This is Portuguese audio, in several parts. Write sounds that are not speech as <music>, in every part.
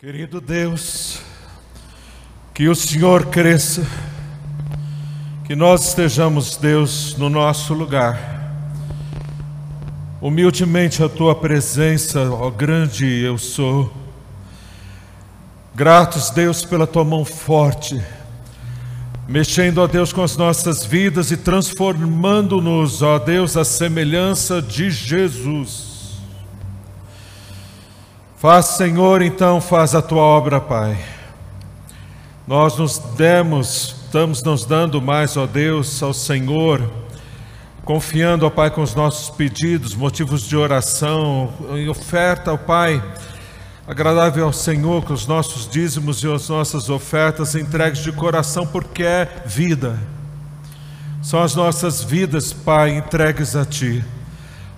Querido Deus, que o Senhor cresça, que nós estejamos, Deus, no nosso lugar. Humildemente a tua presença, ó grande eu sou. Gratos, Deus, pela tua mão forte, mexendo, ó Deus, com as nossas vidas e transformando-nos, ó Deus, à semelhança de Jesus. Faz, Senhor, então, faz a tua obra, Pai. Nós nos demos, estamos nos dando mais, ó Deus, ao Senhor, confiando, ó Pai, com os nossos pedidos, motivos de oração, em oferta, ó Pai, agradável ao Senhor, com os nossos dízimos e as nossas ofertas entregues de coração, porque é vida. São as nossas vidas, Pai, entregues a Ti.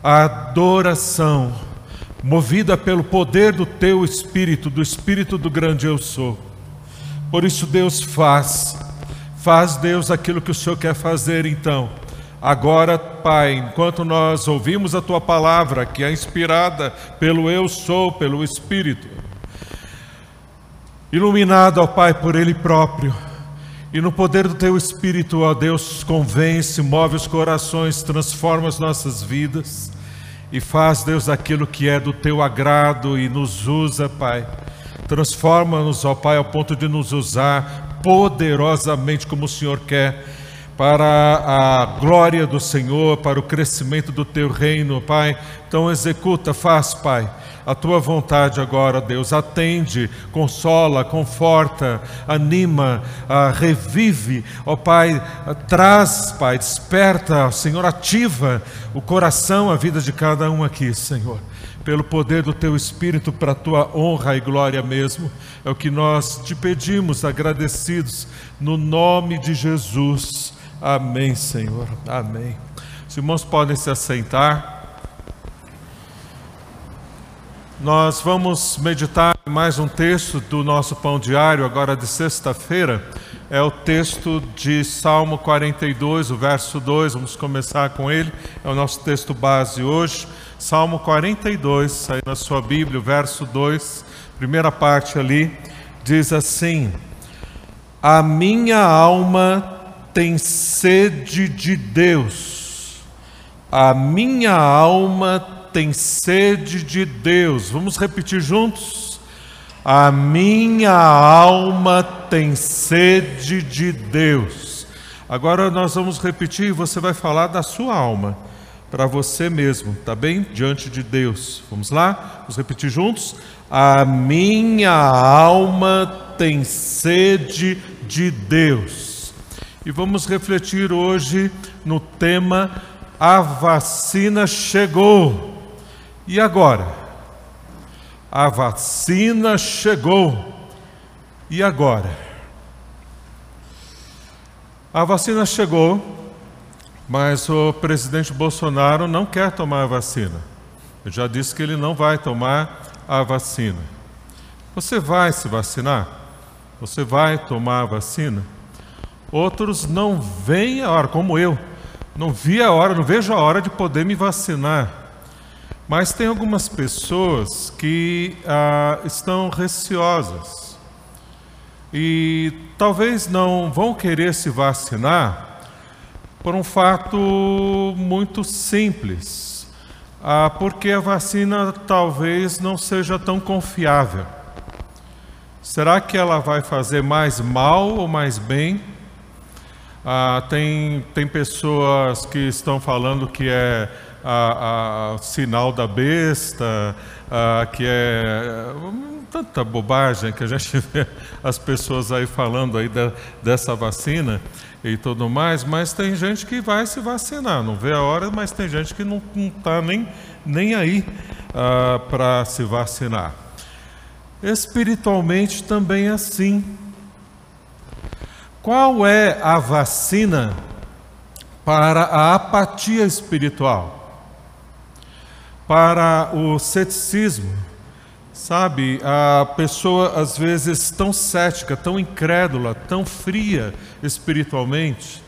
A adoração movida pelo poder do teu Espírito, do Espírito do grande eu sou. Por isso, Deus faz, faz Deus aquilo que o Senhor quer fazer então. Agora, Pai, enquanto nós ouvimos a tua palavra, que é inspirada pelo eu sou, pelo Espírito, iluminada, ó Pai, por Ele próprio, e no poder do teu Espírito, ó Deus, convence, move os corações, transforma as nossas vidas e faz, Deus, aquilo que é do teu agrado e nos usa, Pai. Transforma-nos, ó Pai, ao ponto de nos usar poderosamente como o Senhor quer, para a glória do Senhor, para o crescimento do teu reino, Pai. Então executa, faz, Pai a tua vontade agora, Deus. Atende, consola, conforta, anima, uh, revive, ó Pai, traz, Pai, desperta, Senhor, ativa o coração, a vida de cada um aqui, Senhor. Pelo poder do teu Espírito, para a tua honra e glória mesmo, é o que nós te pedimos, agradecidos, no nome de Jesus. Amém, Senhor. Amém. Os irmãos podem se assentar. Nós vamos meditar mais um texto do nosso pão diário, agora de sexta-feira. É o texto de Salmo 42, o verso 2. Vamos começar com ele. É o nosso texto base hoje. Salmo 42, aí na sua Bíblia, o verso 2, primeira parte ali, diz assim: A minha alma tem sede de Deus, a minha alma tem sede de Deus. Vamos repetir juntos? A minha alma tem sede de Deus. Agora nós vamos repetir e você vai falar da sua alma, para você mesmo, tá bem? Diante de Deus. Vamos lá? Vamos repetir juntos? A minha alma tem sede de Deus. E vamos refletir hoje no tema A vacina chegou. E agora? A vacina chegou. E agora? A vacina chegou, mas o presidente Bolsonaro não quer tomar a vacina. Eu já disse que ele não vai tomar a vacina. Você vai se vacinar? Você vai tomar a vacina? Outros não veem a hora, como eu, não vi a hora, não vejo a hora de poder me vacinar. Mas tem algumas pessoas que ah, estão receosas e talvez não vão querer se vacinar por um fato muito simples, ah, porque a vacina talvez não seja tão confiável. Será que ela vai fazer mais mal ou mais bem? Ah, tem, tem pessoas que estão falando que é a, a sinal da besta, a, que é tanta bobagem que a gente <laughs> vê as pessoas aí falando aí da, dessa vacina e tudo mais, mas tem gente que vai se vacinar, não vê a hora, mas tem gente que não está nem, nem aí ah, para se vacinar. Espiritualmente também é assim. Qual é a vacina para a apatia espiritual? para o ceticismo. Sabe, a pessoa às vezes tão cética, tão incrédula, tão fria espiritualmente.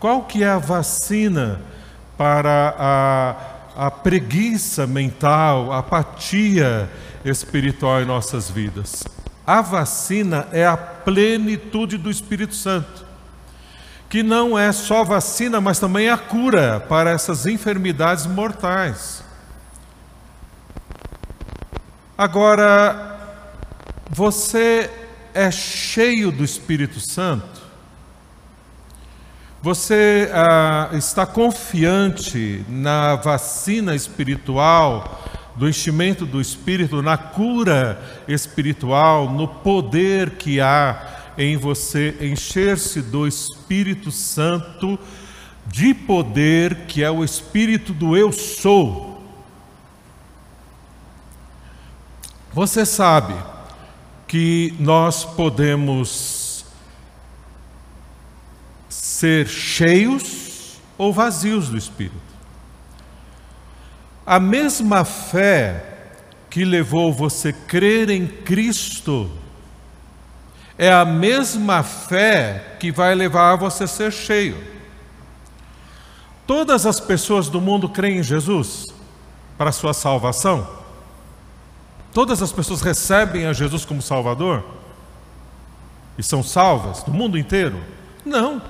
Qual que é a vacina para a, a preguiça mental, a apatia espiritual em nossas vidas. A vacina é a plenitude do Espírito Santo, que não é só vacina, mas também a cura para essas enfermidades mortais. Agora, você é cheio do Espírito Santo? Você ah, está confiante na vacina espiritual, do enchimento do Espírito, na cura espiritual, no poder que há em você encher-se do Espírito Santo, de poder que é o Espírito do Eu Sou. Você sabe que nós podemos ser cheios ou vazios do Espírito. A mesma fé que levou você a crer em Cristo é a mesma fé que vai levar você a ser cheio. Todas as pessoas do mundo creem em Jesus para sua salvação? Todas as pessoas recebem a Jesus como Salvador? E são salvas do mundo inteiro? Não.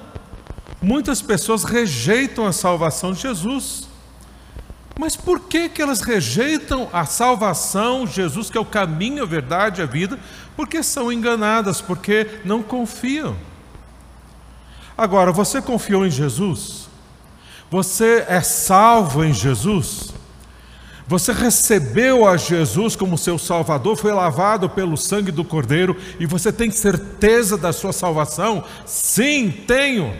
Muitas pessoas rejeitam a salvação de Jesus. Mas por que, que elas rejeitam a salvação, Jesus, que é o caminho, a verdade, a vida? Porque são enganadas, porque não confiam. Agora, você confiou em Jesus? Você é salvo em Jesus? Você recebeu a Jesus como seu Salvador, foi lavado pelo sangue do Cordeiro e você tem certeza da sua salvação? Sim, tenho.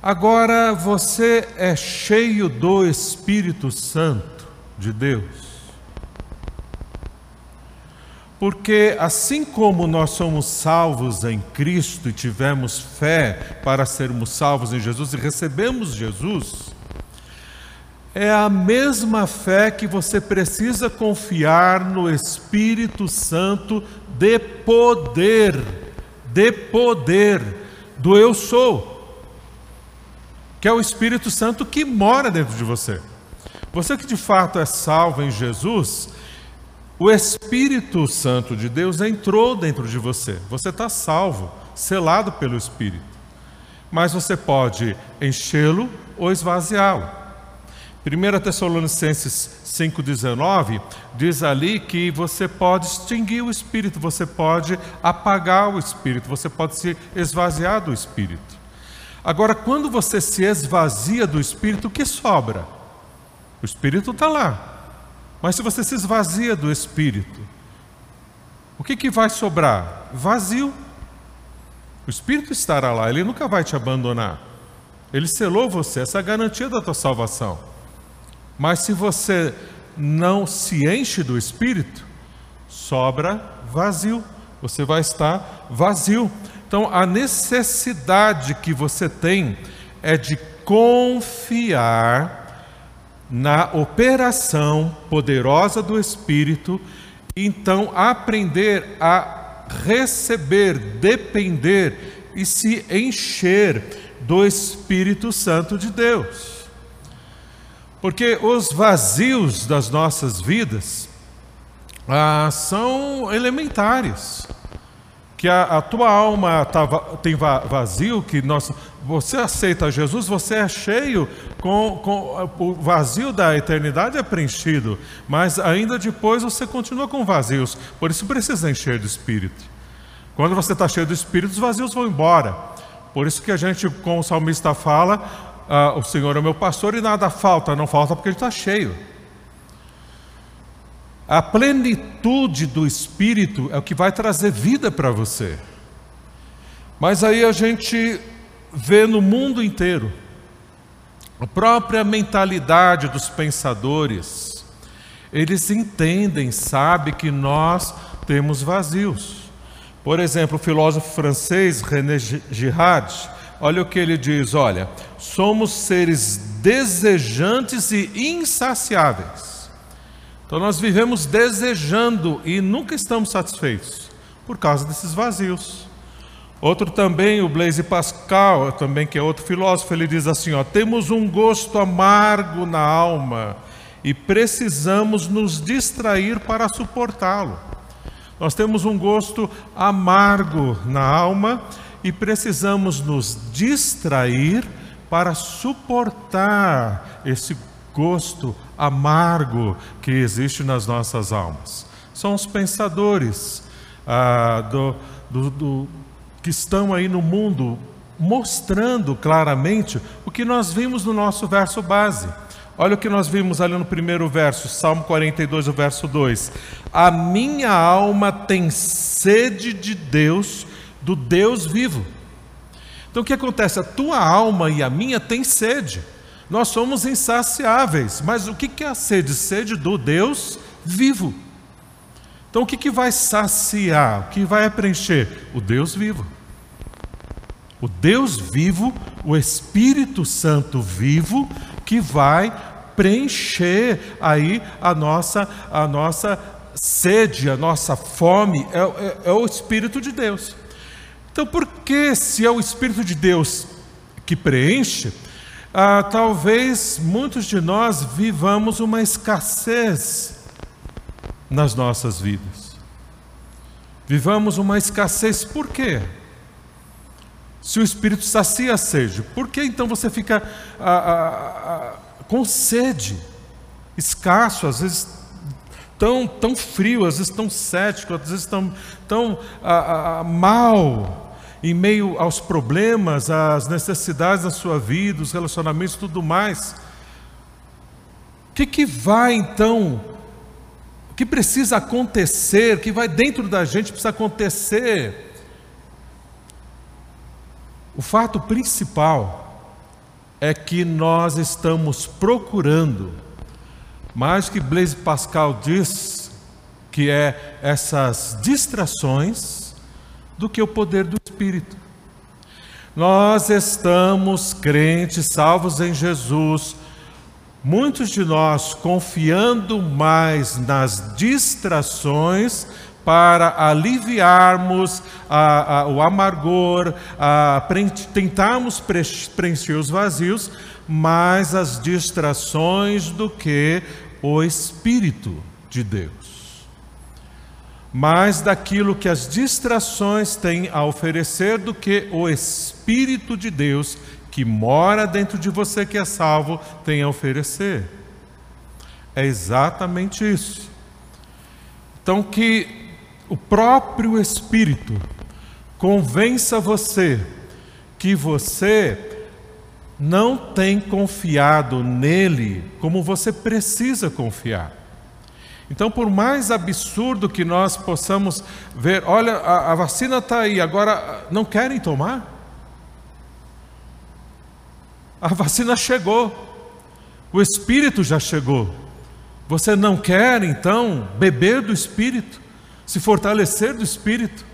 Agora você é cheio do Espírito Santo de Deus. Porque assim como nós somos salvos em Cristo e tivemos fé para sermos salvos em Jesus e recebemos Jesus, é a mesma fé que você precisa confiar no Espírito Santo de poder, de poder do eu sou que é o Espírito Santo que mora dentro de você. Você que de fato é salvo em Jesus, o Espírito Santo de Deus entrou dentro de você. Você está salvo, selado pelo Espírito. Mas você pode enchê-lo ou esvaziá-lo. 1 Tessalonicenses 5,19 diz ali que você pode extinguir o Espírito, você pode apagar o Espírito, você pode se esvaziar do Espírito. Agora, quando você se esvazia do Espírito, o que sobra? O Espírito está lá. Mas se você se esvazia do Espírito, o que, que vai sobrar? Vazio. O Espírito estará lá, ele nunca vai te abandonar. Ele selou você, essa é a garantia da tua salvação. Mas se você não se enche do Espírito, sobra vazio. Você vai estar vazio. Então, a necessidade que você tem é de confiar na operação poderosa do Espírito, então aprender a receber, depender e se encher do Espírito Santo de Deus. Porque os vazios das nossas vidas ah, são elementares que a, a tua alma tá, tem vazio, que nós, você aceita Jesus, você é cheio, com, com o vazio da eternidade é preenchido, mas ainda depois você continua com vazios, por isso precisa encher do Espírito. Quando você está cheio do Espírito, os vazios vão embora. Por isso que a gente, como o salmista fala, ah, o Senhor é meu pastor e nada falta, não falta porque ele está cheio. A plenitude do Espírito é o que vai trazer vida para você. Mas aí a gente vê no mundo inteiro a própria mentalidade dos pensadores. Eles entendem, sabem que nós temos vazios. Por exemplo, o filósofo francês René Girard, olha o que ele diz: olha, somos seres desejantes e insaciáveis. Então nós vivemos desejando e nunca estamos satisfeitos por causa desses vazios. Outro também, o Blaise Pascal, também que é outro filósofo, ele diz assim: ó, temos um gosto amargo na alma e precisamos nos distrair para suportá-lo. Nós temos um gosto amargo na alma e precisamos nos distrair para suportar esse gosto amargo que existe nas nossas almas. São os pensadores ah, do, do, do, que estão aí no mundo mostrando claramente o que nós vimos no nosso verso base. Olha o que nós vimos ali no primeiro verso, Salmo 42, o verso 2. A minha alma tem sede de Deus, do Deus vivo. Então o que acontece? A tua alma e a minha têm sede. Nós somos insaciáveis, mas o que é a sede? Sede do Deus vivo. Então o que vai saciar? O que vai preencher? O Deus vivo. O Deus vivo, o Espírito Santo vivo, que vai preencher aí a nossa, a nossa sede, a nossa fome, é, é, é o Espírito de Deus. Então, por que, se é o Espírito de Deus que preenche, ah, talvez muitos de nós vivamos uma escassez nas nossas vidas. Vivamos uma escassez, por quê? Se o Espírito sacia a sede, por que então você fica ah, ah, ah com sede, escasso, às vezes tão, tão frio, às vezes tão cético, às vezes tão, tão ah, ah, mal, em meio aos problemas, às necessidades da sua vida, os relacionamentos e tudo mais. O que, que vai então, o que precisa acontecer, o que vai dentro da gente precisa acontecer? O fato principal é que nós estamos procurando, mais que Blaise Pascal diz, que é essas distrações, do que o poder do Espírito. Nós estamos crentes, salvos em Jesus, muitos de nós confiando mais nas distrações para aliviarmos a, a, o amargor, a, tentarmos preencher os vazios, mais as distrações do que o Espírito de Deus. Mais daquilo que as distrações têm a oferecer do que o Espírito de Deus que mora dentro de você que é salvo tem a oferecer. É exatamente isso. Então que o próprio Espírito convença você que você não tem confiado nele como você precisa confiar. Então, por mais absurdo que nós possamos ver, olha, a, a vacina está aí, agora não querem tomar? A vacina chegou, o Espírito já chegou. Você não quer então beber do Espírito? se fortalecer do Espírito,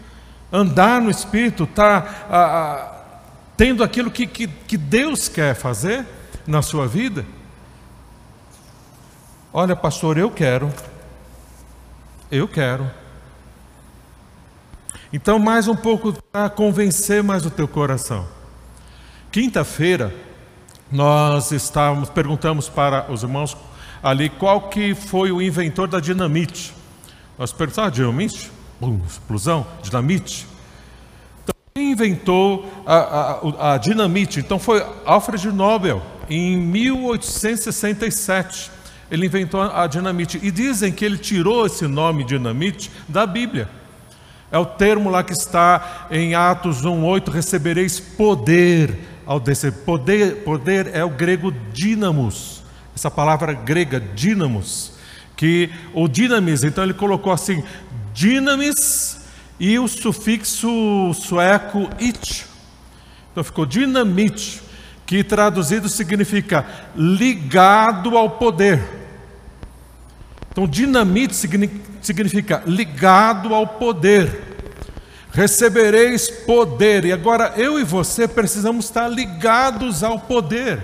andar no Espírito, tá, tendo aquilo que, que, que Deus quer fazer na sua vida? Olha, pastor, eu quero. Eu quero. Então, mais um pouco para convencer mais o teu coração. Quinta-feira, nós estávamos, perguntamos para os irmãos ali qual que foi o inventor da dinamite. Nós perguntamos, ah, dinamite? Bum, explosão, dinamite. Então, quem inventou a, a, a dinamite? Então foi Alfred Nobel, em 1867. Ele inventou a dinamite. E dizem que ele tirou esse nome dinamite da Bíblia. É o termo lá que está em Atos 1,8: recebereis poder ao descer. Poder, poder é o grego dínamos. Essa palavra grega, dínamos que o dinamis, então ele colocou assim, dinamis e o sufixo sueco it. Então ficou dinamite, que traduzido significa ligado ao poder. Então dinamite significa ligado ao poder. Recebereis poder. E agora eu e você precisamos estar ligados ao poder.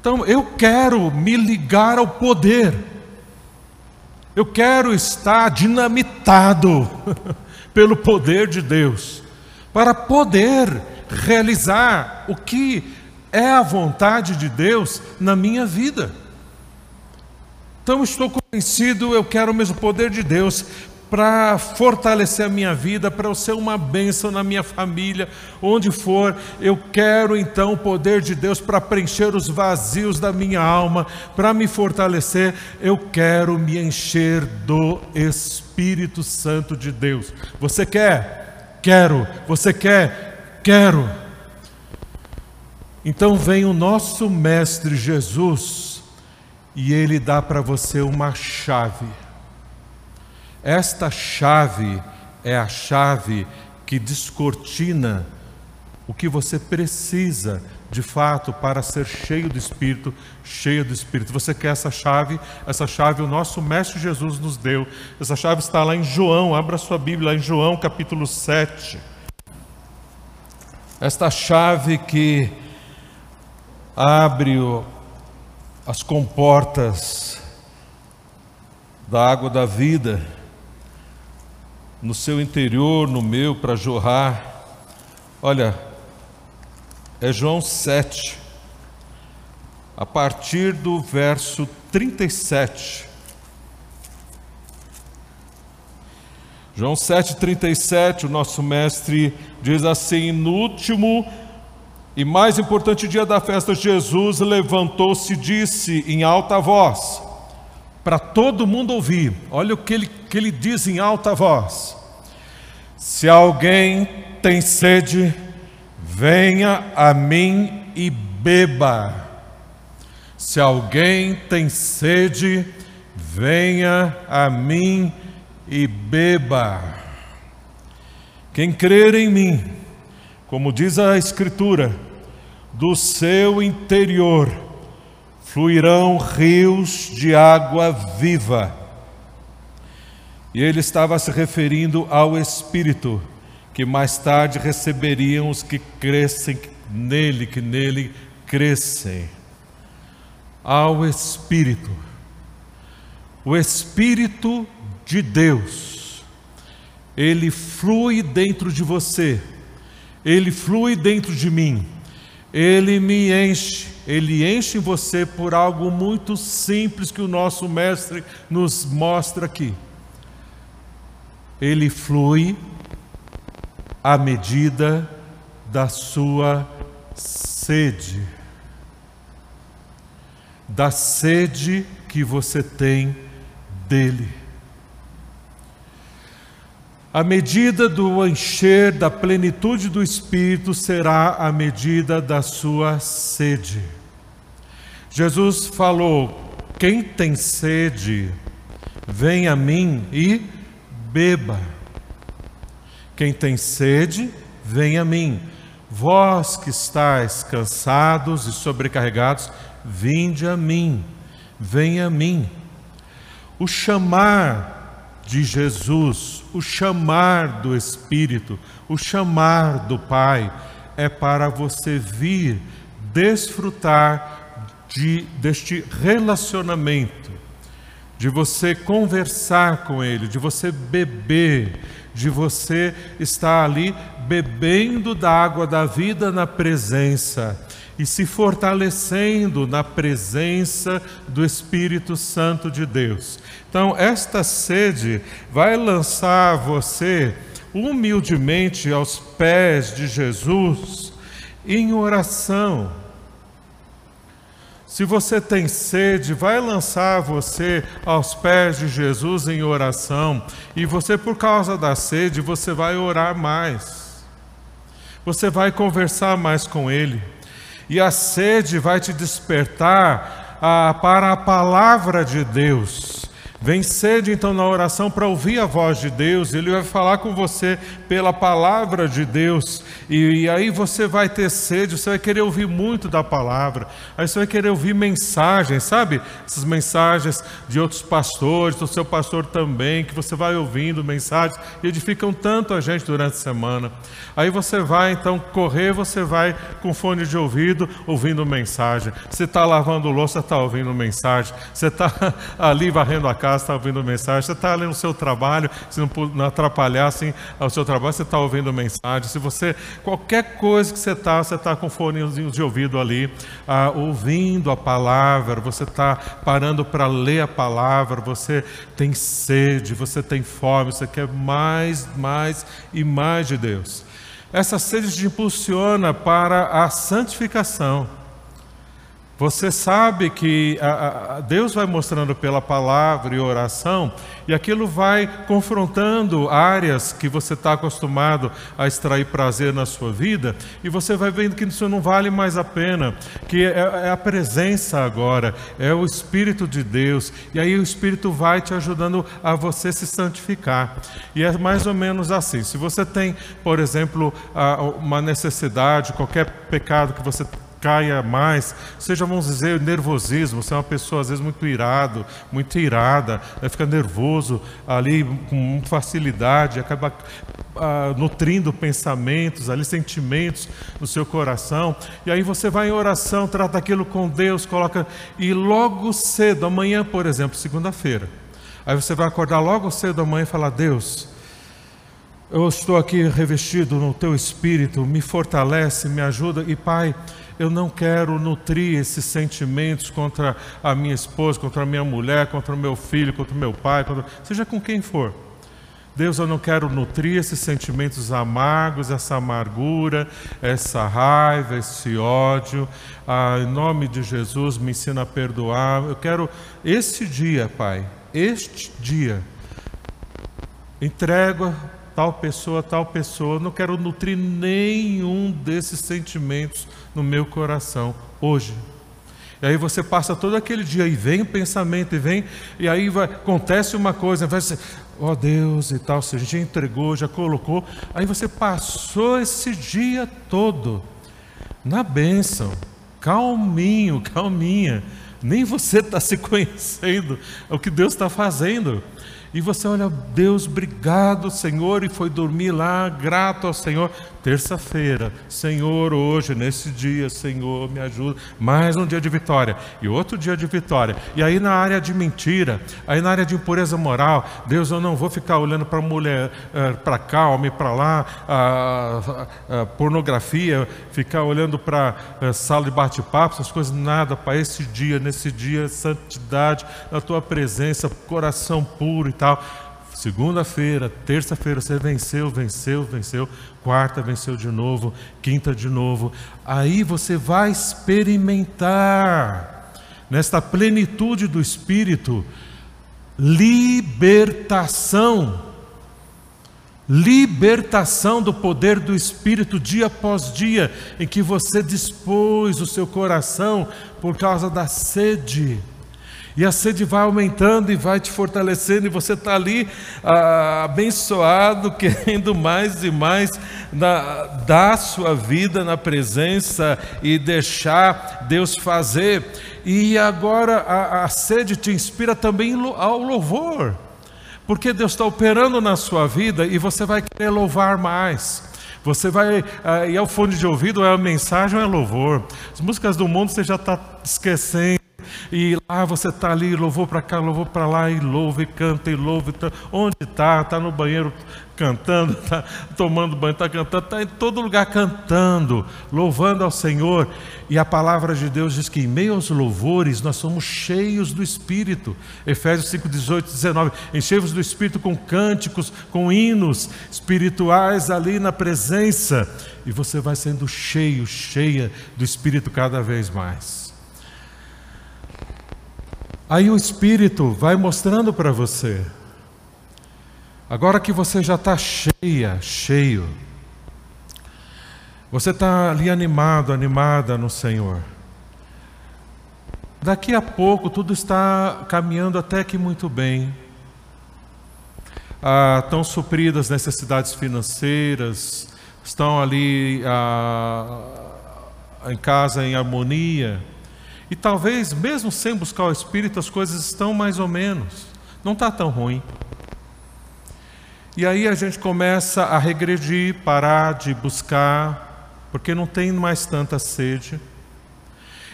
Então eu quero me ligar ao poder. Eu quero estar dinamitado <laughs> pelo poder de Deus, para poder realizar o que é a vontade de Deus na minha vida. Então estou convencido, eu quero o mesmo poder de Deus para fortalecer a minha vida, para eu ser uma bênção na minha família, onde for, eu quero então o poder de Deus para preencher os vazios da minha alma, para me fortalecer, eu quero me encher do Espírito Santo de Deus. Você quer? Quero. Você quer? Quero. Então vem o nosso Mestre Jesus e ele dá para você uma chave. Esta chave é a chave que descortina o que você precisa de fato para ser cheio do Espírito, cheio do Espírito. Você quer essa chave? Essa chave o nosso Mestre Jesus nos deu. Essa chave está lá em João, abra sua Bíblia, lá em João capítulo 7. Esta chave que abre o, as comportas da água da vida no seu interior, no meu, para jorrar. Olha, é João 7, a partir do verso 37. João 7,37, o nosso mestre diz assim: No último e mais importante dia da festa, Jesus levantou-se e disse em alta voz, para todo mundo ouvir, olha o que ele, que ele diz em alta voz: Se alguém tem sede, venha a mim e beba. Se alguém tem sede, venha a mim e beba. Quem crer em mim, como diz a Escritura, do seu interior fluirão rios de água viva. E ele estava se referindo ao Espírito, que mais tarde receberiam os que crescem nele, que nele crescem. Ao Espírito. O Espírito de Deus, ele flui dentro de você, ele flui dentro de mim. Ele me enche, ele enche você por algo muito simples que o nosso mestre nos mostra aqui. Ele flui à medida da sua sede, da sede que você tem dele. A medida do encher da plenitude do Espírito será a medida da sua sede. Jesus falou: Quem tem sede, vem a mim e beba. Quem tem sede, vem a mim. Vós que estáis cansados e sobrecarregados, vinde a mim, vem a mim. O chamar de Jesus, o chamar do Espírito, o chamar do Pai, é para você vir desfrutar de, deste relacionamento, de você conversar com Ele, de você beber, de você estar ali bebendo da água da vida na presença e se fortalecendo na presença do Espírito Santo de Deus. Então, esta sede vai lançar você humildemente aos pés de Jesus em oração. Se você tem sede, vai lançar você aos pés de Jesus em oração, e você, por causa da sede, você vai orar mais, você vai conversar mais com Ele e a sede vai te despertar ah, para a palavra de Deus. Vem sede então na oração para ouvir a voz de Deus, Ele vai falar com você pela palavra de Deus, e, e, aí você vai ter sede, você vai querer ouvir muito da palavra, aí você vai querer ouvir mensagens, sabe? Essas mensagens de outros pastores, do seu pastor também, que você vai ouvindo mensagens e edificam tanto a gente durante a semana. Aí você vai então correr, você vai com fone de ouvido ouvindo mensagem. Você está lavando louça, está ouvindo mensagem. Você está <laughs> ali varrendo a casa casa, está ouvindo mensagem. Você está ali no seu trabalho, se não, não atrapalhar assim, o seu trabalho, você está ouvindo mensagem. Se você, qualquer coisa que você está, você está com fonezinhos de ouvido ali, ah, ouvindo a palavra, você está parando para ler a palavra, você tem sede, você tem fome, você quer mais, mais e mais de Deus. Essa sede te impulsiona para a santificação. Você sabe que a, a, Deus vai mostrando pela palavra e oração, e aquilo vai confrontando áreas que você está acostumado a extrair prazer na sua vida, e você vai vendo que isso não vale mais a pena, que é, é a presença agora, é o Espírito de Deus, e aí o Espírito vai te ajudando a você se santificar. E é mais ou menos assim: se você tem, por exemplo, uma necessidade, qualquer pecado que você caia mais, seja, vamos dizer, nervosismo. Você é uma pessoa, às vezes, muito irado, muito irada, né? fica nervoso ali com facilidade, acaba ah, nutrindo pensamentos, ali, sentimentos no seu coração. E aí você vai em oração, trata aquilo com Deus, coloca. E logo cedo, amanhã, por exemplo, segunda-feira, aí você vai acordar logo cedo amanhã e falar: Deus. Eu estou aqui revestido no teu espírito, me fortalece, me ajuda e Pai, eu não quero nutrir esses sentimentos contra a minha esposa, contra a minha mulher, contra o meu filho, contra o meu pai, contra... seja com quem for. Deus, eu não quero nutrir esses sentimentos amargos, essa amargura, essa raiva, esse ódio. Ah, em nome de Jesus, me ensina a perdoar. Eu quero esse dia, Pai, este dia, entrego tal pessoa, tal pessoa. Não quero nutrir nenhum desses sentimentos no meu coração hoje. E aí você passa todo aquele dia e vem o pensamento e vem e aí vai, acontece uma coisa, vai ser, ó oh Deus e tal, você já entregou, já colocou, aí você passou esse dia todo na bênção, calminho, calminha, nem você está se conhecendo o que Deus está fazendo. E você olha, Deus, obrigado, Senhor, e foi dormir lá, grato ao Senhor. Terça-feira, Senhor, hoje, nesse dia, Senhor, me ajuda. Mais um dia de vitória e outro dia de vitória. E aí na área de mentira, aí na área de impureza moral, Deus, eu não vou ficar olhando para mulher, eh, para cá, homem para lá, a, a, a, pornografia, ficar olhando para eh, sala de bate-papo, essas coisas, nada, para esse dia, nesse dia, santidade, na tua presença, coração puro e tal tal. Segunda-feira, terça-feira você venceu, venceu, venceu. Quarta venceu de novo, quinta de novo. Aí você vai experimentar nesta plenitude do espírito libertação. Libertação do poder do Espírito dia após dia, em que você dispôs o seu coração por causa da sede e a sede vai aumentando e vai te fortalecendo, e você está ali ah, abençoado, <laughs> querendo mais e mais na, dar sua vida na presença e deixar Deus fazer. E agora a, a sede te inspira também ao louvor, porque Deus está operando na sua vida e você vai querer louvar mais. Você vai, ah, e é o fone de ouvido, é a mensagem, é louvor. As músicas do mundo você já está esquecendo e lá você está ali, louvou para cá, louvou para lá, e louva, e canta, e louva. Tá, onde está? Está no banheiro cantando, está <laughs> tomando banho, está cantando, está em todo lugar cantando, louvando ao Senhor. E a palavra de Deus diz que em meio aos louvores nós somos cheios do Espírito. Efésios 5, 18, 19. Enchemos do Espírito com cânticos, com hinos espirituais ali na presença. E você vai sendo cheio, cheia do Espírito cada vez mais. Aí o Espírito vai mostrando para você. Agora que você já está cheia, cheio, você está ali animado, animada no Senhor. Daqui a pouco tudo está caminhando até que muito bem. Ah, estão supridas necessidades financeiras, estão ali ah, em casa em harmonia e talvez, mesmo sem buscar o Espírito, as coisas estão mais ou menos, não está tão ruim. E aí a gente começa a regredir, parar de buscar, porque não tem mais tanta sede.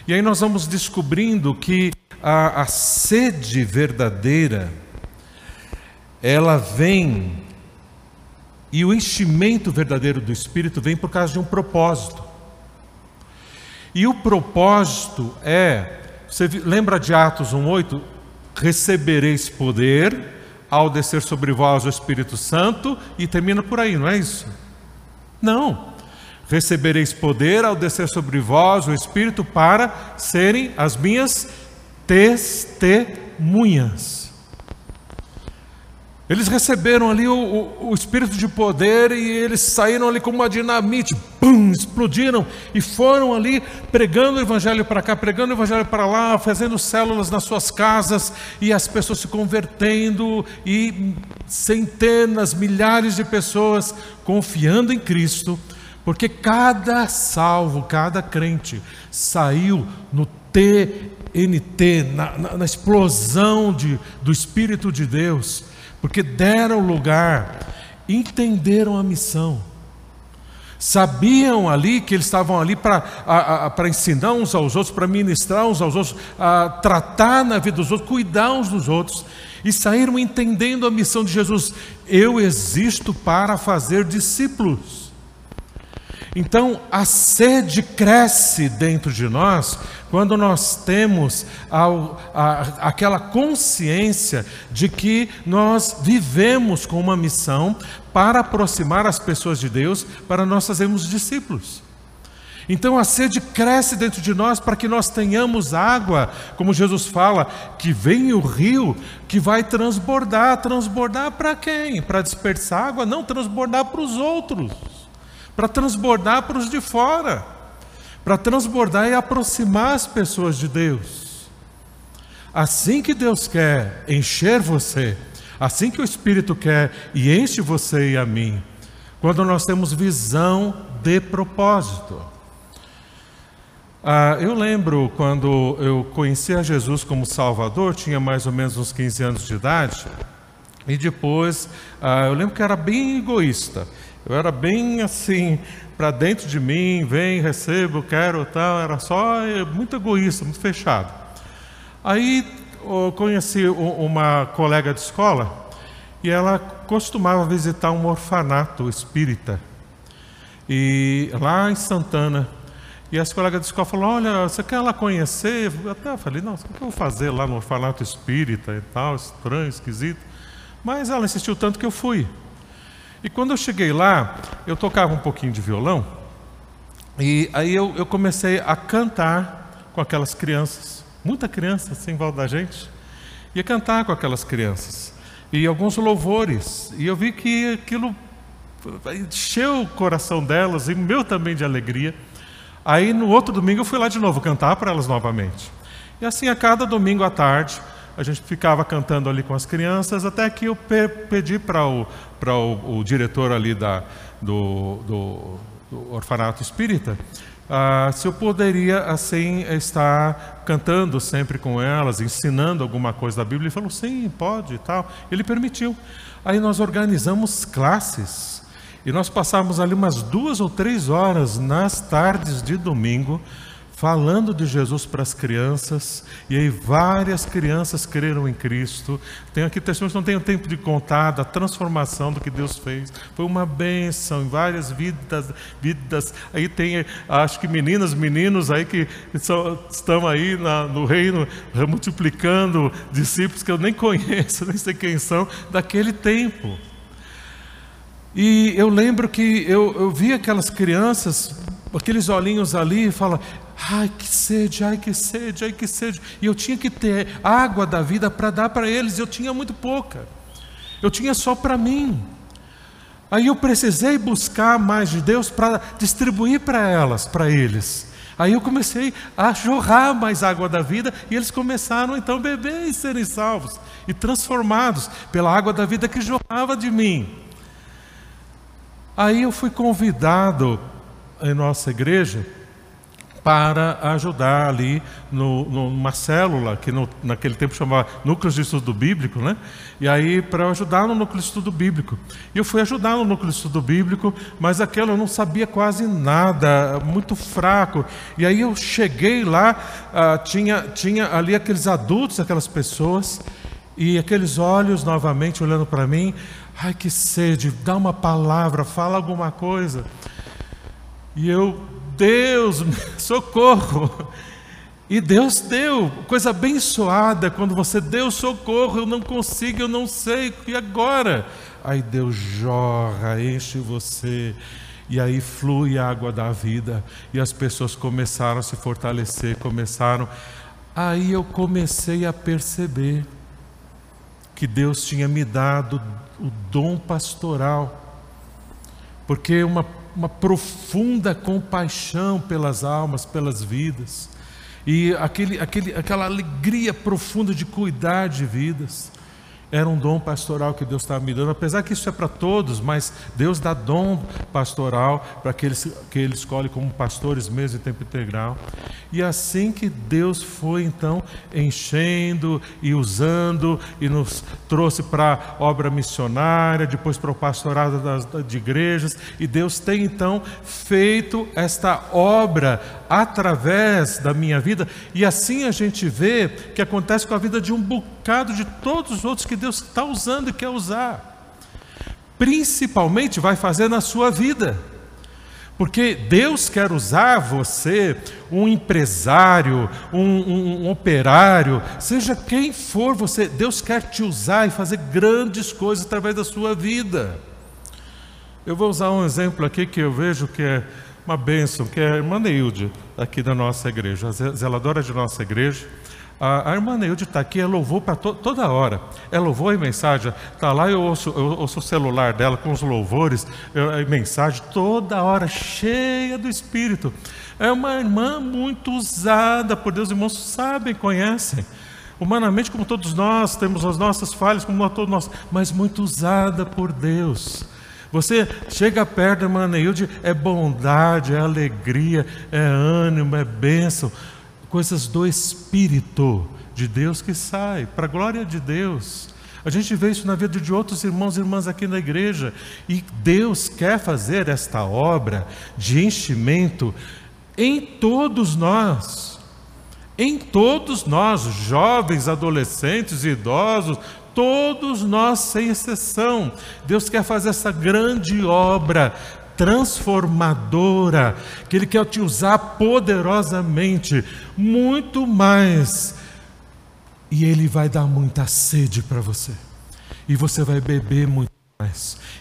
E aí nós vamos descobrindo que a, a sede verdadeira ela vem, e o enchimento verdadeiro do Espírito vem por causa de um propósito. E o propósito é, você lembra de Atos 1,8? Recebereis poder ao descer sobre vós o Espírito Santo, e termina por aí, não é isso? Não. Recebereis poder ao descer sobre vós o Espírito para serem as minhas testemunhas. Eles receberam ali o, o, o, espírito de poder e eles saíram ali como uma dinamite, pum, explodiram e foram ali pregando o evangelho para cá, pregando o evangelho para lá, fazendo células nas suas casas e as pessoas se convertendo e centenas, milhares de pessoas confiando em Cristo, porque cada salvo, cada crente saiu no TNT, na, na, na explosão de, do Espírito de Deus porque deram lugar, entenderam a missão, sabiam ali que eles estavam ali para ensinar uns aos outros, para ministrar uns aos outros, a tratar na vida dos outros, cuidar uns dos outros, e saíram entendendo a missão de Jesus: eu existo para fazer discípulos. Então, a sede cresce dentro de nós quando nós temos a, a, aquela consciência de que nós vivemos com uma missão para aproximar as pessoas de Deus, para nós fazermos discípulos. Então a sede cresce dentro de nós para que nós tenhamos água, como Jesus fala, que vem o rio que vai transbordar. Transbordar para quem? Para dispersar água? Não, transbordar para os outros para transbordar para os de fora, para transbordar e aproximar as pessoas de Deus. Assim que Deus quer encher você, assim que o Espírito quer e enche você e a mim, quando nós temos visão de propósito. Ah, eu lembro quando eu conheci a Jesus como Salvador, tinha mais ou menos uns 15 anos de idade, e depois ah, eu lembro que era bem egoísta. Eu era bem assim, para dentro de mim, vem, recebo, quero, tal, era só é, muito egoísta, muito fechado. Aí conheci uma colega de escola e ela costumava visitar um orfanato espírita e lá em Santana. E as colegas de escola falaram, olha, você quer ela conhecer? Eu até falei, não, o que eu vou fazer lá no orfanato espírita e tal, estranho, esquisito. Mas ela insistiu tanto que eu fui. E quando eu cheguei lá, eu tocava um pouquinho de violão, e aí eu, eu comecei a cantar com aquelas crianças, muita criança assim em volta da gente, ia cantar com aquelas crianças, e alguns louvores, e eu vi que aquilo encheu o coração delas, e meu também de alegria. Aí no outro domingo eu fui lá de novo cantar para elas novamente. E assim, a cada domingo à tarde, a gente ficava cantando ali com as crianças, até que eu pe pedi para o, o, o, diretor ali da, do, do, do orfanato espírita ah, se eu poderia assim estar cantando sempre com elas, ensinando alguma coisa da Bíblia. Ele falou, sim, pode e tal. Ele permitiu. Aí nós organizamos classes e nós passávamos ali umas duas ou três horas nas tardes de domingo falando de Jesus para as crianças, e aí várias crianças creram em Cristo. Tem aqui testemunhos não tenho tempo de contar da transformação do que Deus fez. Foi uma bênção em várias vidas, vidas. Aí tem, acho que meninas, meninos aí que são, estão aí na, no reino multiplicando discípulos que eu nem <laughs> conheço, nem sei quem são, daquele tempo. E eu lembro que eu, eu vi aquelas crianças, aqueles olhinhos ali, e fala, Ai que sede, ai que sede, ai que sede. E eu tinha que ter água da vida para dar para eles, eu tinha muito pouca. Eu tinha só para mim. Aí eu precisei buscar mais de Deus para distribuir para elas, para eles. Aí eu comecei a jorrar mais água da vida e eles começaram então a beber e serem salvos e transformados pela água da vida que jorrava de mim. Aí eu fui convidado em nossa igreja para ajudar ali no, numa célula, que no, naquele tempo chamava Núcleos de Estudo Bíblico, né? E aí, para ajudar no Núcleo de Estudo Bíblico. E eu fui ajudar no Núcleo de Estudo Bíblico, mas aquilo eu não sabia quase nada, muito fraco. E aí eu cheguei lá, ah, tinha, tinha ali aqueles adultos, aquelas pessoas, E aqueles olhos novamente olhando para mim, ai que sede, dá uma palavra, fala alguma coisa. E eu, Deus, <laughs> socorro. E Deus deu, coisa abençoada, quando você deu socorro, eu não consigo, eu não sei, e agora? Aí Deus jorra, enche você, e aí flui a água da vida, e as pessoas começaram a se fortalecer, começaram. Aí eu comecei a perceber que Deus tinha me dado o dom pastoral, porque uma, uma profunda compaixão pelas almas, pelas vidas, e aquele, aquele, aquela alegria profunda de cuidar de vidas. Era um dom pastoral que Deus estava me dando, apesar que isso é para todos, mas Deus dá dom pastoral para aqueles que Ele escolhe como pastores mesmo em tempo integral. E assim que Deus foi então enchendo e usando e nos trouxe para a obra missionária, depois para o pastorado das, de igrejas, e Deus tem então feito esta obra através da minha vida, e assim a gente vê que acontece com a vida de um bocado de todos os outros que Deus está usando e quer usar. Principalmente vai fazer na sua vida. Porque Deus quer usar você, um empresário, um, um, um, operário, seja quem for você, Deus quer te usar e fazer grandes coisas através da sua vida. Eu vou usar um exemplo aqui que eu vejo que é uma bênção, que é a irmã Neilde, aqui da nossa igreja, a zeladora de nossa igreja. A, a irmã Neilde está aqui, ela louvou para to, toda hora. Ela louvou a mensagem, está lá, eu ouço, eu ouço o celular dela com os louvores, eu, a mensagem toda hora, cheia do Espírito. É uma irmã muito usada por Deus, irmãos sabem, conhecem. Humanamente, como todos nós, temos as nossas falhas, como todos nós, mas muito usada por Deus. Você chega perto da irmã Neilde, é bondade, é alegria, é ânimo, é bênção, coisas do Espírito de Deus que sai, para a glória de Deus. A gente vê isso na vida de outros irmãos e irmãs aqui na igreja, e Deus quer fazer esta obra de enchimento em todos nós. Em todos nós, jovens, adolescentes, idosos, todos nós sem exceção. Deus quer fazer essa grande obra transformadora, que Ele quer te usar poderosamente, muito mais. E Ele vai dar muita sede para você, e você vai beber muito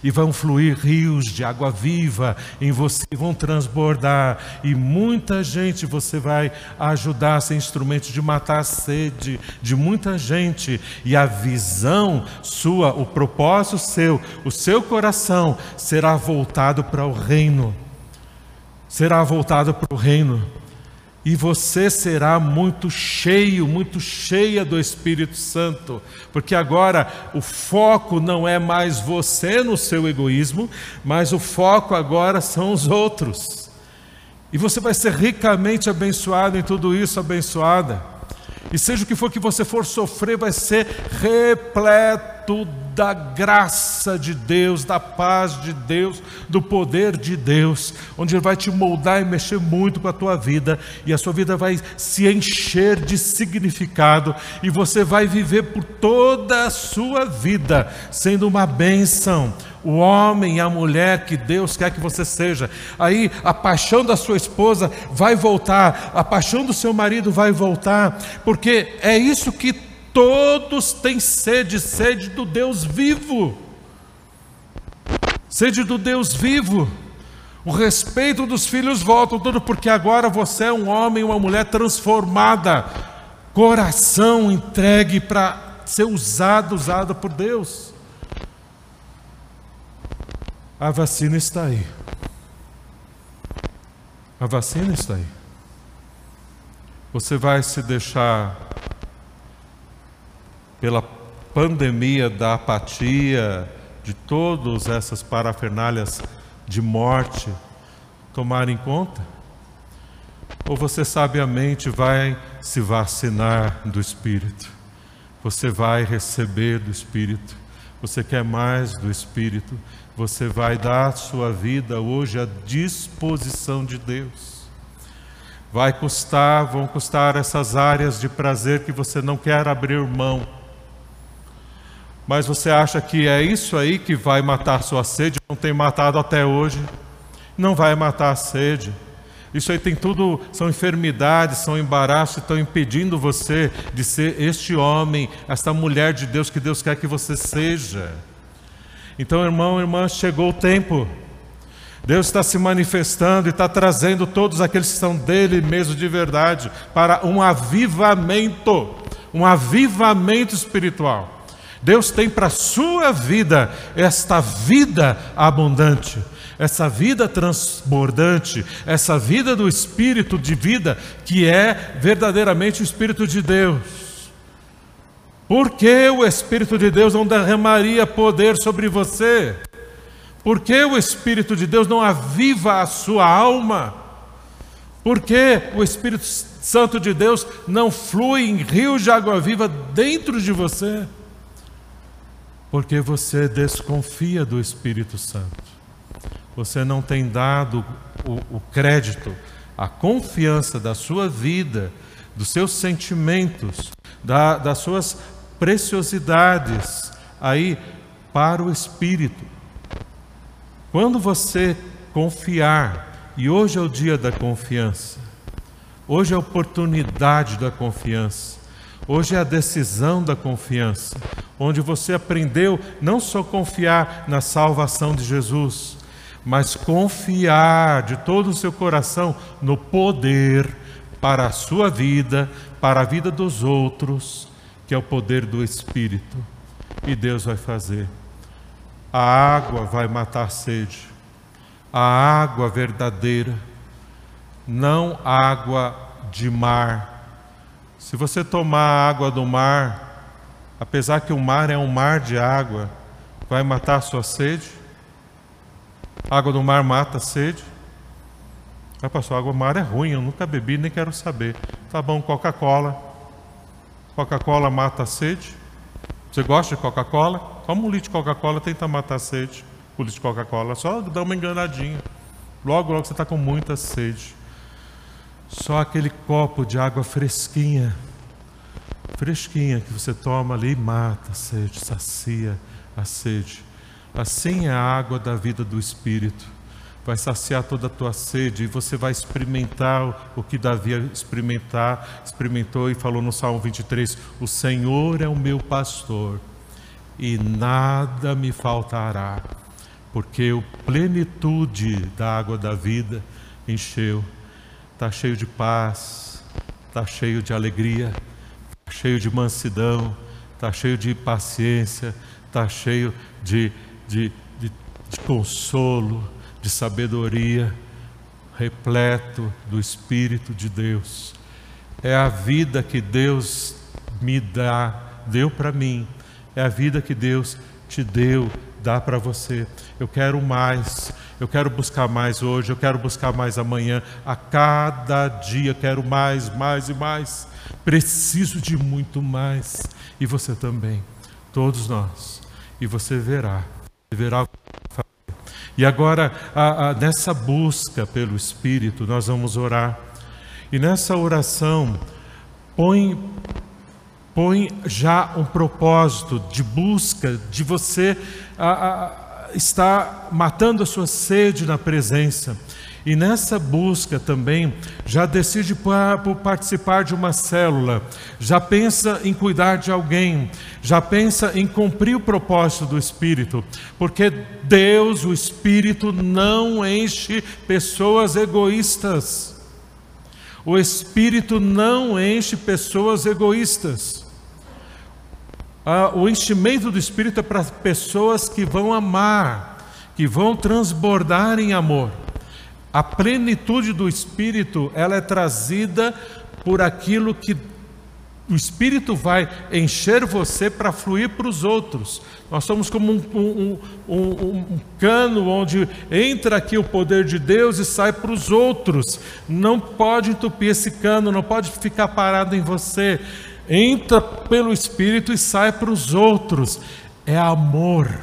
e vão fluir rios de água viva em você, vão transbordar, e muita gente você vai ajudar a ser instrumento de matar a sede de muita gente, e a visão sua, o propósito seu, o seu coração será voltado para o reino. Será voltado para o reino e você será muito cheio, muito cheia do Espírito Santo, porque agora o foco não é mais você no seu egoísmo, mas o foco agora são os outros. E você vai ser ricamente abençoado em tudo isso, abençoada. E seja o que for que você for sofrer, vai ser repleto da graça de Deus, da paz de Deus, do poder de Deus, onde Ele vai te moldar e mexer muito com a tua vida, e a sua vida vai se encher de significado, e você vai viver por toda a sua vida sendo uma bênção o homem e a mulher que Deus quer que você seja. Aí a paixão da sua esposa vai voltar, a paixão do seu marido vai voltar, porque é isso que todos têm sede sede do Deus vivo. Sede do Deus vivo. O respeito dos filhos volta, tudo porque agora você é um homem, uma mulher transformada, coração entregue para ser usado, usado por Deus. A vacina está aí. A vacina está aí. Você vai se deixar pela pandemia da apatia, de todas essas parafernálias de morte tomar em conta? Ou você sabiamente vai se vacinar do Espírito? Você vai receber do Espírito? Você quer mais do Espírito? Você vai dar sua vida hoje à disposição de Deus. Vai custar, vão custar essas áreas de prazer que você não quer abrir mão. Mas você acha que é isso aí que vai matar sua sede, não tem matado até hoje, não vai matar a sede. Isso aí tem tudo, são enfermidades, são embaraços que estão impedindo você de ser este homem, esta mulher de Deus que Deus quer que você seja. Então, irmão, irmã, chegou o tempo. Deus está se manifestando e está trazendo todos aqueles que são dele mesmo de verdade para um avivamento, um avivamento espiritual. Deus tem para a sua vida esta vida abundante essa vida transbordante, essa vida do Espírito de vida, que é verdadeiramente o Espírito de Deus. Por que o Espírito de Deus não derramaria poder sobre você? Por que o Espírito de Deus não aviva a sua alma? Por que o Espírito Santo de Deus não flui em rios de água viva dentro de você? Porque você desconfia do Espírito Santo você não tem dado o, o crédito, a confiança da sua vida, dos seus sentimentos, da, das suas preciosidades aí para o Espírito. Quando você confiar, e hoje é o dia da confiança, hoje é a oportunidade da confiança, hoje é a decisão da confiança, onde você aprendeu não só confiar na salvação de Jesus, mas confiar de todo o seu coração no poder para a sua vida, para a vida dos outros, que é o poder do Espírito. E Deus vai fazer. A água vai matar a sede, a água verdadeira, não água de mar. Se você tomar a água do mar, apesar que o mar é um mar de água, vai matar a sua sede? Água do mar mata a sede. Ah, pastor, água do mar é ruim, eu nunca bebi, nem quero saber. Tá bom, Coca-Cola. Coca-Cola mata a sede. Você gosta de Coca-Cola? Toma um litro de Coca-Cola, tenta matar a sede. O litro de Coca-Cola, só dá uma enganadinha. Logo, logo você está com muita sede. Só aquele copo de água fresquinha, fresquinha que você toma ali mata a sede, sacia a sede. Assim é a água da vida do Espírito. Vai saciar toda a tua sede e você vai experimentar o que Davi experimentar, experimentou e falou no Salmo 23: O Senhor é o meu pastor e nada me faltará, porque o plenitude da água da vida encheu. Está cheio de paz, está cheio de alegria, está cheio de mansidão, está cheio de paciência, está cheio de de, de, de consolo, de sabedoria, repleto do Espírito de Deus. É a vida que Deus me dá, deu para mim, é a vida que Deus te deu, dá para você. Eu quero mais, eu quero buscar mais hoje, eu quero buscar mais amanhã, a cada dia quero mais, mais e mais. Preciso de muito mais. E você também, todos nós. E você verá verá e agora, a, a, nessa busca pelo Espírito, nós vamos orar. E nessa oração, põe, põe já um propósito de busca, de você a, estar matando a sua sede na presença. E nessa busca também, já decide por participar de uma célula, já pensa em cuidar de alguém, já pensa em cumprir o propósito do Espírito, porque Deus, o Espírito, não enche pessoas egoístas. O Espírito não enche pessoas egoístas. Ah, o enchimento do Espírito é para pessoas que vão amar, que vão transbordar em amor. A plenitude do Espírito, ela é trazida por aquilo que o Espírito vai encher você para fluir para os outros. Nós somos como um, um, um, um, cano onde entra aqui o poder de Deus e sai para os outros. Não pode entupir esse cano, não pode ficar parado em você. Entra pelo Espírito e sai para os outros. É amor.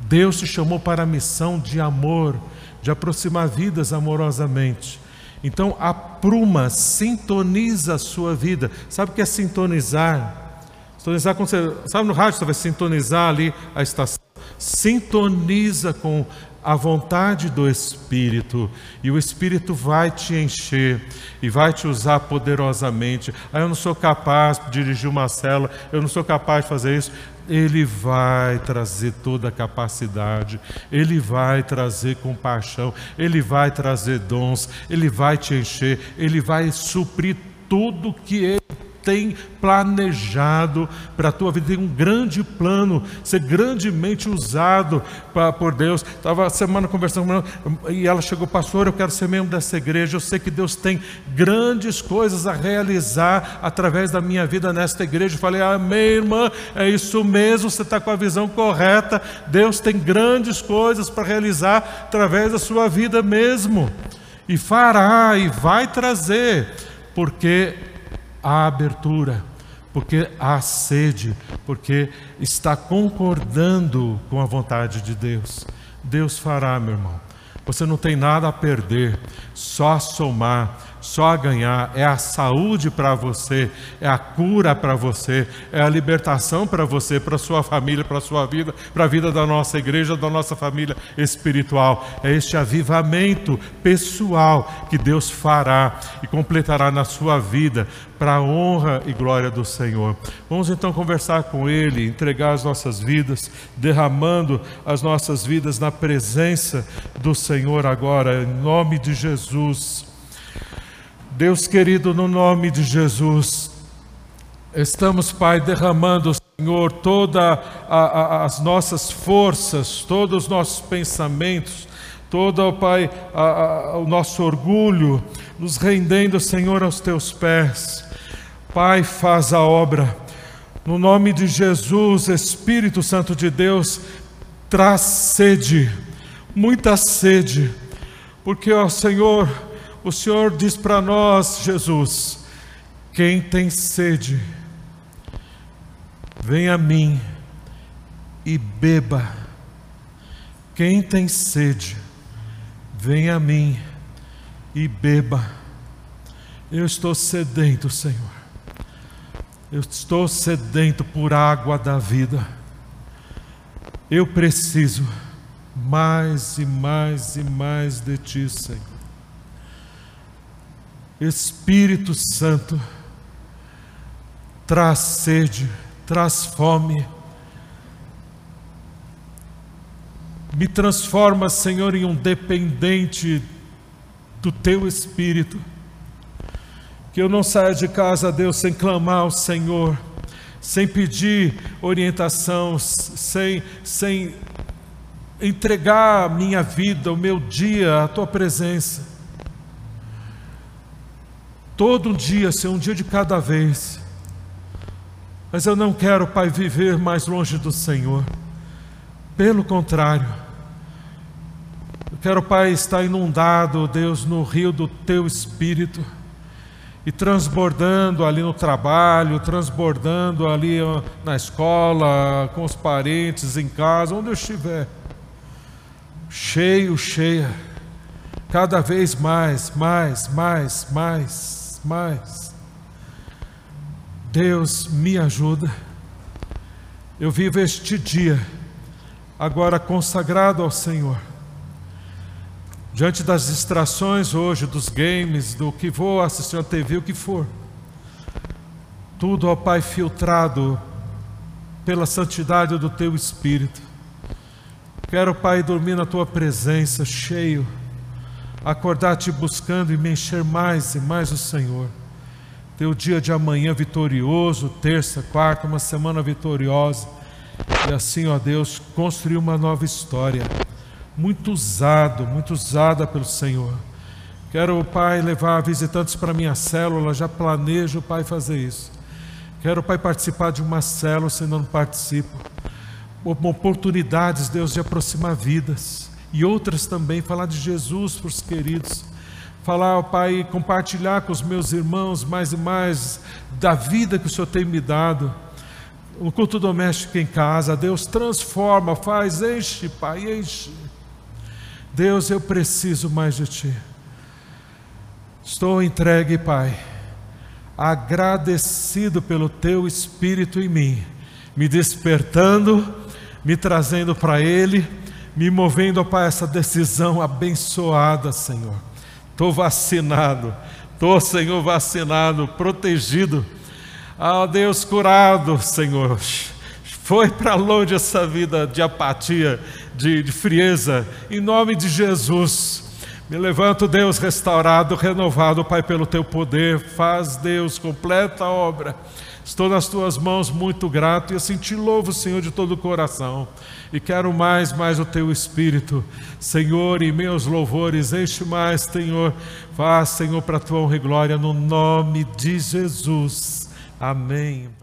Deus te chamou para a missão de amor de aproximar vidas amorosamente. Então, apruma, sintoniza a sua vida. Sabe o que é sintonizar? Sintonizar com você. Sabe no rádio, você vai sintonizar ali a estação. Sintoniza com a vontade do Espírito, e o Espírito vai te encher e vai te usar poderosamente. Ah, eu não sou capaz de dirigir uma célula, eu não sou capaz de fazer isso. Ele vai trazer toda a capacidade, Ele vai trazer compaixão, Ele vai trazer dons, Ele vai te encher, Ele vai suprir tudo que Ele tem planejado para a tua vida, tem um grande plano, ser grandemente usado pra, por Deus. Estava semana conversando com ela e ela chegou, pastor, eu quero ser membro dessa igreja, eu sei que Deus tem grandes coisas a realizar através da minha vida nesta igreja. Eu falei, amém, irmã, é isso mesmo, você está com a visão correta, Deus tem grandes coisas para realizar através da sua vida mesmo. E fará e vai trazer, porque há abertura, porque há sede, porque está concordando com a vontade de Deus. Deus fará, meu irmão. Você não tem nada a perder, só a somar só a ganhar, é a saúde para você, é a cura para você, é a libertação para você, para sua família, para sua vida, para a vida da nossa igreja, da nossa família espiritual. É este avivamento pessoal que Deus fará e completará na sua vida para a honra e glória do Senhor. Vamos então conversar com Ele, entregar as nossas vidas, derramando as nossas vidas na presença do Senhor agora, em nome de Jesus. Deus querido, no nome de Jesus, estamos, Pai, derramando, Senhor, todas as nossas forças, todos os nossos pensamentos, todo, Pai, a, a, o nosso orgulho, nos rendendo, Senhor, aos teus pés. Pai, faz a obra. No nome de Jesus, Espírito Santo de Deus, traz sede, muita sede, porque, ó Senhor, o Senhor diz para nós, Jesus: quem tem sede, vem a mim e beba. Quem tem sede, vem a mim e beba. Eu estou sedento, Senhor. Eu estou sedento por água da vida. Eu preciso mais e mais e mais de Ti, Senhor. Espírito Santo, traz sede, traz fome. Me transforma, Senhor, em um dependente do Teu Espírito. Que eu não saia de casa, Deus, sem clamar ao Senhor, sem pedir orientação, sem, sem entregar a minha vida, o meu dia à Tua presença todo dia ser um dia de cada vez. Mas eu não quero, Pai, viver mais longe do Senhor. Pelo contrário, eu quero, Pai, estar inundado, Deus, no rio do Teu Espírito e transbordando ali no trabalho, transbordando ali na escola, com os parentes, em casa, onde eu estiver. Cheio, cheia, cada vez mais, mais, mais, mais mais. Deus me ajuda. Eu vivo este dia agora consagrado ao Senhor. Diante das distrações hoje, dos games, do que vou assistir na TV, o que for. Tudo, ó Pai, filtrado pela santidade do Teu Espírito. Quero, Pai, dormir na Tua presença, cheio acordar te buscando e me encher mais e mais o Senhor. Ter o dia de amanhã vitorioso, terça, quarta, uma semana vitoriosa. E assim, ó Deus, construir uma nova história. Muito usado, muito usada pelo Senhor. Quero, Pai, levar visitantes para minha célula, já planejo, Pai, fazer isso. Quero, Pai, participar de uma célula, se não participo. Oportunidades, Deus, de aproximar vidas e outras também, falar de Jesus para os queridos, falar, ó Pai, compartilhar com os meus irmãos mais e mais da vida que o Senhor tem me dado. O culto doméstico em casa, Deus transforma, faz, enche, Pai, enche. Deus, eu preciso mais de Ti. Estou entregue, Pai, agradecido pelo teu Espírito em mim, me despertando, me trazendo para Ele, me movendo para essa decisão abençoada, Senhor. Estou vacinado, estou, Senhor, vacinado, protegido. Ah, Deus, curado, Senhor. Foi para longe essa vida de apatia, de, de frieza, em nome de Jesus. Me levanto, Deus, restaurado, renovado, Pai, pelo teu poder. Faz, Deus, completa a obra. Estou nas tuas mãos muito grato e assim te louvo, Senhor, de todo o coração. E quero mais, mais o teu espírito, Senhor, e meus louvores, enche mais, Senhor. Faz, Senhor, para a tua honra e glória, no nome de Jesus. Amém.